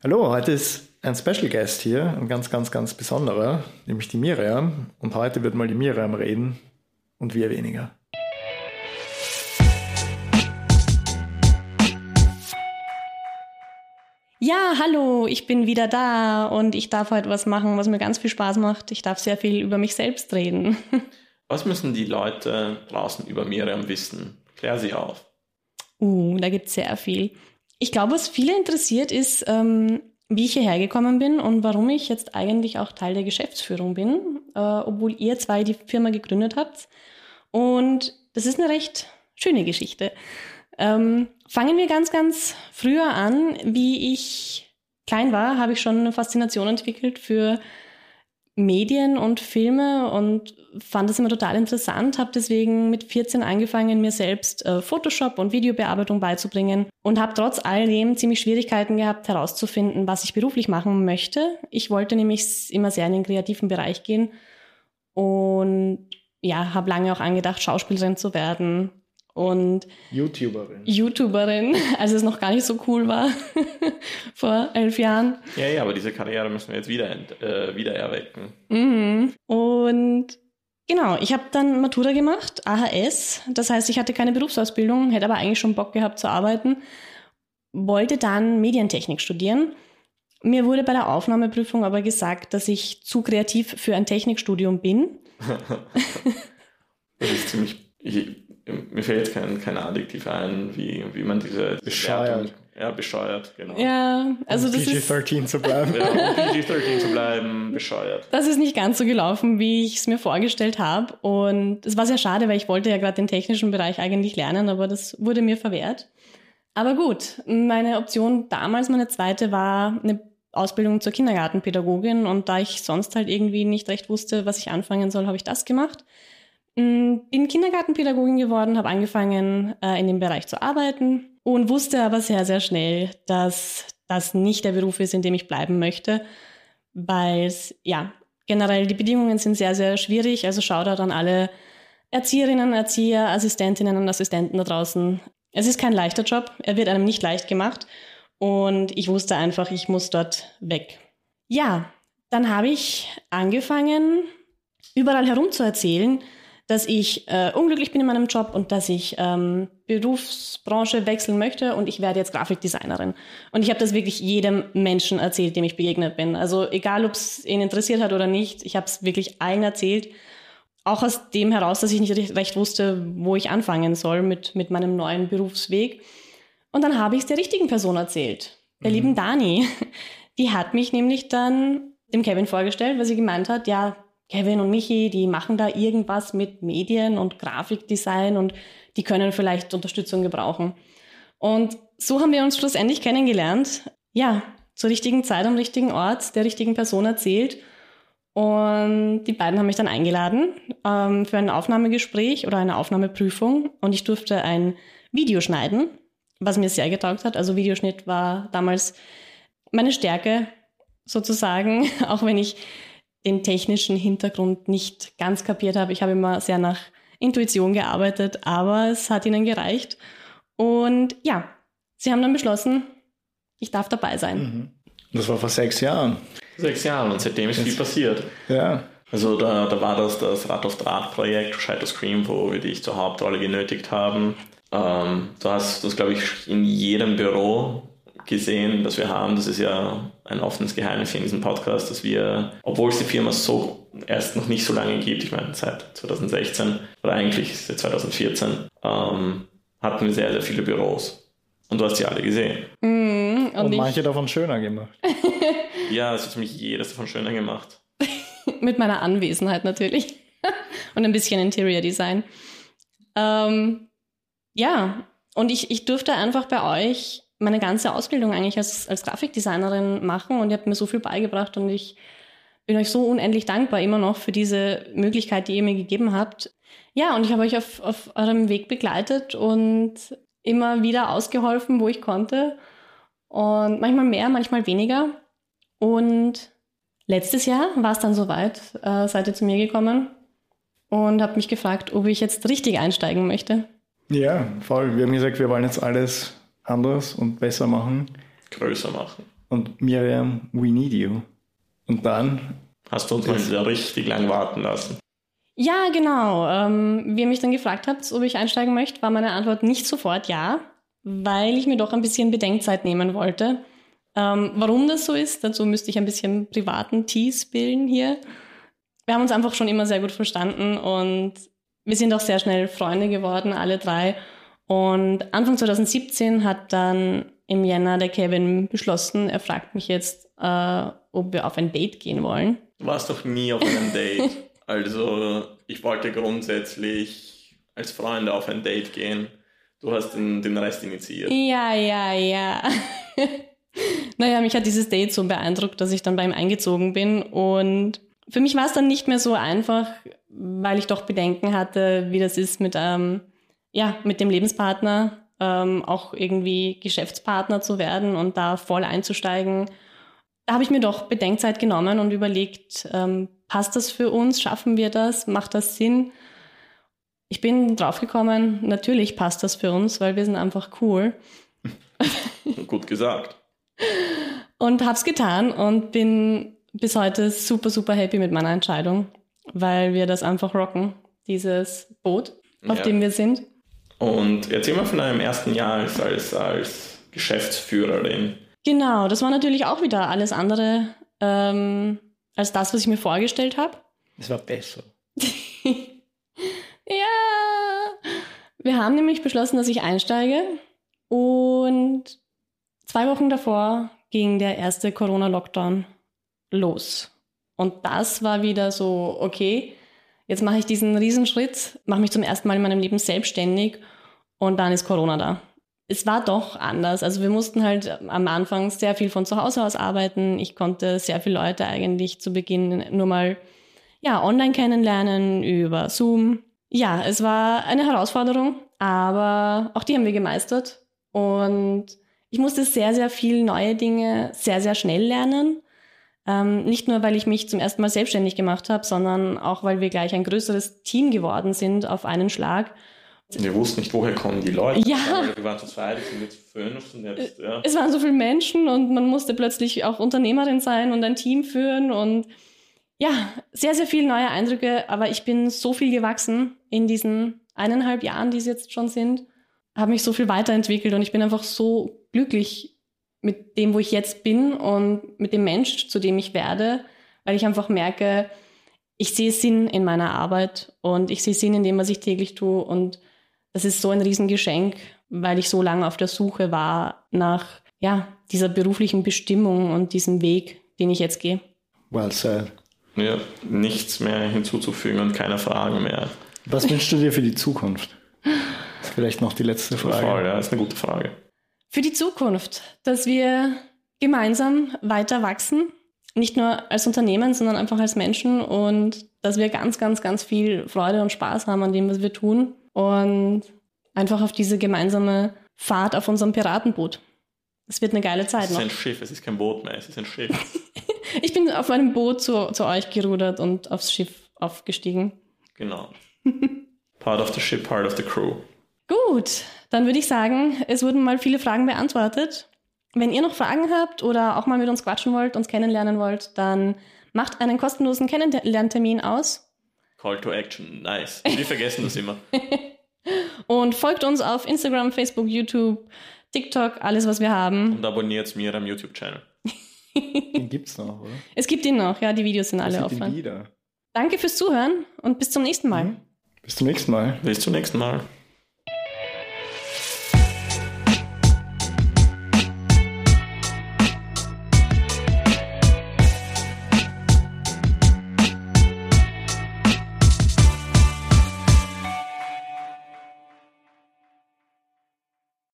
Hallo, heute ist ein Special Guest hier, ein ganz, ganz, ganz besonderer, nämlich die Miriam. Und heute wird mal die Miriam reden und wir weniger. Ja, hallo, ich bin wieder da und ich darf heute was machen, was mir ganz viel Spaß macht. Ich darf sehr viel über mich selbst reden. Was müssen die Leute draußen über Miriam wissen? Klär sie auf. Uh, da gibt es sehr viel. Ich glaube, was viele interessiert, ist, ähm, wie ich hierher gekommen bin und warum ich jetzt eigentlich auch Teil der Geschäftsführung bin, äh, obwohl ihr zwei die Firma gegründet habt. Und das ist eine recht schöne Geschichte. Ähm, fangen wir ganz, ganz früher an. Wie ich klein war, habe ich schon eine Faszination entwickelt für Medien und Filme und fand das immer total interessant, habe deswegen mit 14 angefangen, mir selbst äh, Photoshop und Videobearbeitung beizubringen und habe trotz alledem ziemlich Schwierigkeiten gehabt, herauszufinden, was ich beruflich machen möchte. Ich wollte nämlich immer sehr in den kreativen Bereich gehen und ja, habe lange auch angedacht, Schauspielerin zu werden und YouTuberin. YouTuberin, als es noch gar nicht so cool war vor elf Jahren. Ja, ja, aber diese Karriere müssen wir jetzt wieder, äh, wieder erwecken. Mhm. Und genau, ich habe dann Matura gemacht, AHS. Das heißt, ich hatte keine Berufsausbildung, hätte aber eigentlich schon Bock gehabt zu arbeiten. Wollte dann Medientechnik studieren. Mir wurde bei der Aufnahmeprüfung aber gesagt, dass ich zu kreativ für ein Technikstudium bin. das ist ziemlich. Mir fällt kein, kein Adjektiv ein, wie, wie man diese bescheuert. Ja, bescheuert, genau. Ja, also um das PG-13 ist, zu bleiben. Ja, um PG-13 zu bleiben, bescheuert. Das ist nicht ganz so gelaufen, wie ich es mir vorgestellt habe. Und es war sehr schade, weil ich wollte ja gerade den technischen Bereich eigentlich lernen, aber das wurde mir verwehrt. Aber gut, meine Option damals, meine zweite, war eine Ausbildung zur Kindergartenpädagogin. Und da ich sonst halt irgendwie nicht recht wusste, was ich anfangen soll, habe ich das gemacht. Mm, bin Kindergartenpädagogin geworden, habe angefangen, äh, in dem Bereich zu arbeiten und wusste aber sehr, sehr schnell, dass das nicht der Beruf ist, in dem ich bleiben möchte, weil es, ja, generell die Bedingungen sind sehr, sehr schwierig. Also Shoutout an alle Erzieherinnen, Erzieher, Assistentinnen und Assistenten da draußen. Es ist kein leichter Job, er wird einem nicht leicht gemacht und ich wusste einfach, ich muss dort weg. Ja, dann habe ich angefangen, überall herum zu erzählen, dass ich äh, unglücklich bin in meinem Job und dass ich ähm, Berufsbranche wechseln möchte und ich werde jetzt Grafikdesignerin. Und ich habe das wirklich jedem Menschen erzählt, dem ich begegnet bin. Also egal, ob es ihn interessiert hat oder nicht, ich habe es wirklich allen erzählt. Auch aus dem heraus, dass ich nicht recht wusste, wo ich anfangen soll mit, mit meinem neuen Berufsweg. Und dann habe ich es der richtigen Person erzählt, der mhm. lieben Dani. Die hat mich nämlich dann dem Kevin vorgestellt, weil sie gemeint hat, ja, Kevin und Michi, die machen da irgendwas mit Medien und Grafikdesign und die können vielleicht Unterstützung gebrauchen. Und so haben wir uns schlussendlich kennengelernt. Ja, zur richtigen Zeit am richtigen Ort, der richtigen Person erzählt. Und die beiden haben mich dann eingeladen ähm, für ein Aufnahmegespräch oder eine Aufnahmeprüfung. Und ich durfte ein Video schneiden, was mir sehr getaugt hat. Also Videoschnitt war damals meine Stärke sozusagen, auch wenn ich den technischen Hintergrund nicht ganz kapiert habe. Ich habe immer sehr nach Intuition gearbeitet, aber es hat ihnen gereicht. Und ja, sie haben dann beschlossen, ich darf dabei sein. Mhm. Das war vor sechs Jahren. Sechs Jahren und seitdem ist viel passiert. Ja. Also da, da war das das Rad auf Draht Projekt, Shadow Scream, wo wir dich zur Hauptrolle genötigt haben. Ähm, du hast das, glaube ich, in jedem Büro gesehen, das wir haben. Das ist ja ein offenes Geheimnis in diesem Podcast, dass wir, obwohl es die Firma so erst noch nicht so lange gibt, ich meine seit 2016 oder eigentlich seit 2014, ähm, hatten wir sehr, sehr viele Büros. Und du hast sie alle gesehen. Mm, und, und manche davon schöner gemacht. ja, es hat für mich jedes davon schöner gemacht. Mit meiner Anwesenheit natürlich. und ein bisschen Interior Design. Ähm, ja, und ich, ich durfte einfach bei euch meine ganze Ausbildung eigentlich als, als Grafikdesignerin machen und ihr habt mir so viel beigebracht und ich bin euch so unendlich dankbar immer noch für diese Möglichkeit, die ihr mir gegeben habt. Ja, und ich habe euch auf, auf eurem Weg begleitet und immer wieder ausgeholfen, wo ich konnte. Und manchmal mehr, manchmal weniger. Und letztes Jahr war es dann soweit, äh, seid ihr zu mir gekommen und habt mich gefragt, ob ich jetzt richtig einsteigen möchte. Ja, voll. Wir haben gesagt, wir wollen jetzt alles anders und besser machen. Größer machen. und Miriam, we need you. Und dann. Hast du uns mal wieder richtig lang warten lassen? Ja, genau. Ähm, wie ihr mich dann gefragt habt, ob ich einsteigen möchte, war meine Antwort nicht sofort ja, weil ich mir doch ein bisschen Bedenkzeit nehmen wollte. Ähm, warum das so ist, dazu müsste ich ein bisschen privaten Tease bilden hier. Wir haben uns einfach schon immer sehr gut verstanden und wir sind auch sehr schnell Freunde geworden, alle drei. Und Anfang 2017 hat dann im Jänner der Kevin beschlossen, er fragt mich jetzt, äh, ob wir auf ein Date gehen wollen. Du warst doch nie auf einem Date. also ich wollte grundsätzlich als Freunde auf ein Date gehen. Du hast den, den Rest initiiert. Ja, ja, ja. naja, mich hat dieses Date so beeindruckt, dass ich dann bei ihm eingezogen bin. Und für mich war es dann nicht mehr so einfach, weil ich doch Bedenken hatte, wie das ist mit, ähm, ja, mit dem Lebenspartner, ähm, auch irgendwie Geschäftspartner zu werden und da voll einzusteigen. Da habe ich mir doch Bedenkzeit genommen und überlegt, ähm, passt das für uns? Schaffen wir das? Macht das Sinn? Ich bin draufgekommen, natürlich passt das für uns, weil wir sind einfach cool. Gut gesagt. Und hab's getan und bin bis heute super, super happy mit meiner Entscheidung, weil wir das einfach rocken, dieses Boot, auf ja. dem wir sind. Und erzähl mal von deinem ersten Jahr als, als, als Geschäftsführerin. Genau, das war natürlich auch wieder alles andere ähm, als das, was ich mir vorgestellt habe. Es war besser. ja. Wir haben nämlich beschlossen, dass ich einsteige. Und zwei Wochen davor ging der erste Corona-Lockdown los. Und das war wieder so, okay, jetzt mache ich diesen Riesenschritt, mache mich zum ersten Mal in meinem Leben selbstständig und dann ist Corona da. Es war doch anders. Also wir mussten halt am Anfang sehr viel von zu Hause aus arbeiten. Ich konnte sehr viele Leute eigentlich zu Beginn nur mal ja, online kennenlernen über Zoom. Ja, es war eine Herausforderung, aber auch die haben wir gemeistert. Und ich musste sehr, sehr viel neue Dinge sehr, sehr schnell lernen. Ähm, nicht nur, weil ich mich zum ersten Mal selbstständig gemacht habe, sondern auch, weil wir gleich ein größeres Team geworden sind auf einen Schlag. Wir wussten nicht, woher kommen die Leute. Ja. Wir waren zu zweit, sind jetzt fünf und jetzt, ja. Es waren so viele Menschen und man musste plötzlich auch Unternehmerin sein und ein Team führen und ja, sehr, sehr viele neue Eindrücke, aber ich bin so viel gewachsen in diesen eineinhalb Jahren, die es jetzt schon sind, habe mich so viel weiterentwickelt und ich bin einfach so glücklich mit dem, wo ich jetzt bin und mit dem Mensch, zu dem ich werde, weil ich einfach merke, ich sehe Sinn in meiner Arbeit und ich sehe Sinn in dem, was ich täglich tue und das ist so ein Riesengeschenk, weil ich so lange auf der Suche war nach ja, dieser beruflichen Bestimmung und diesem Weg, den ich jetzt gehe. Well said. Ja, nichts mehr hinzuzufügen und keine Fragen mehr. Was wünschst du dir für die Zukunft? Vielleicht noch die letzte Frage. Voll, ja, ist eine gute Frage für die Zukunft, dass wir gemeinsam weiter wachsen, nicht nur als Unternehmen, sondern einfach als Menschen und dass wir ganz, ganz, ganz viel Freude und Spaß haben an dem, was wir tun und einfach auf diese gemeinsame Fahrt auf unserem Piratenboot. Es wird eine geile Zeit. Es ist noch. ein Schiff, es ist kein Boot mehr, es ist ein Schiff. ich bin auf meinem Boot zu, zu euch gerudert und aufs Schiff aufgestiegen. Genau. Part of the ship, part of the crew. Gut, dann würde ich sagen, es wurden mal viele Fragen beantwortet. Wenn ihr noch Fragen habt oder auch mal mit uns quatschen wollt, uns kennenlernen wollt, dann macht einen kostenlosen Kennenlerntermin aus. Call to Action, nice. Wir vergessen das immer. Und folgt uns auf Instagram, Facebook, YouTube, TikTok, alles, was wir haben. Und abonniert mir am YouTube-Channel. Den gibt's noch, oder? Es gibt ihn noch, ja, die Videos sind alle offen. Danke fürs Zuhören und bis zum nächsten Mal. Bis zum nächsten Mal. Bis zum nächsten Mal.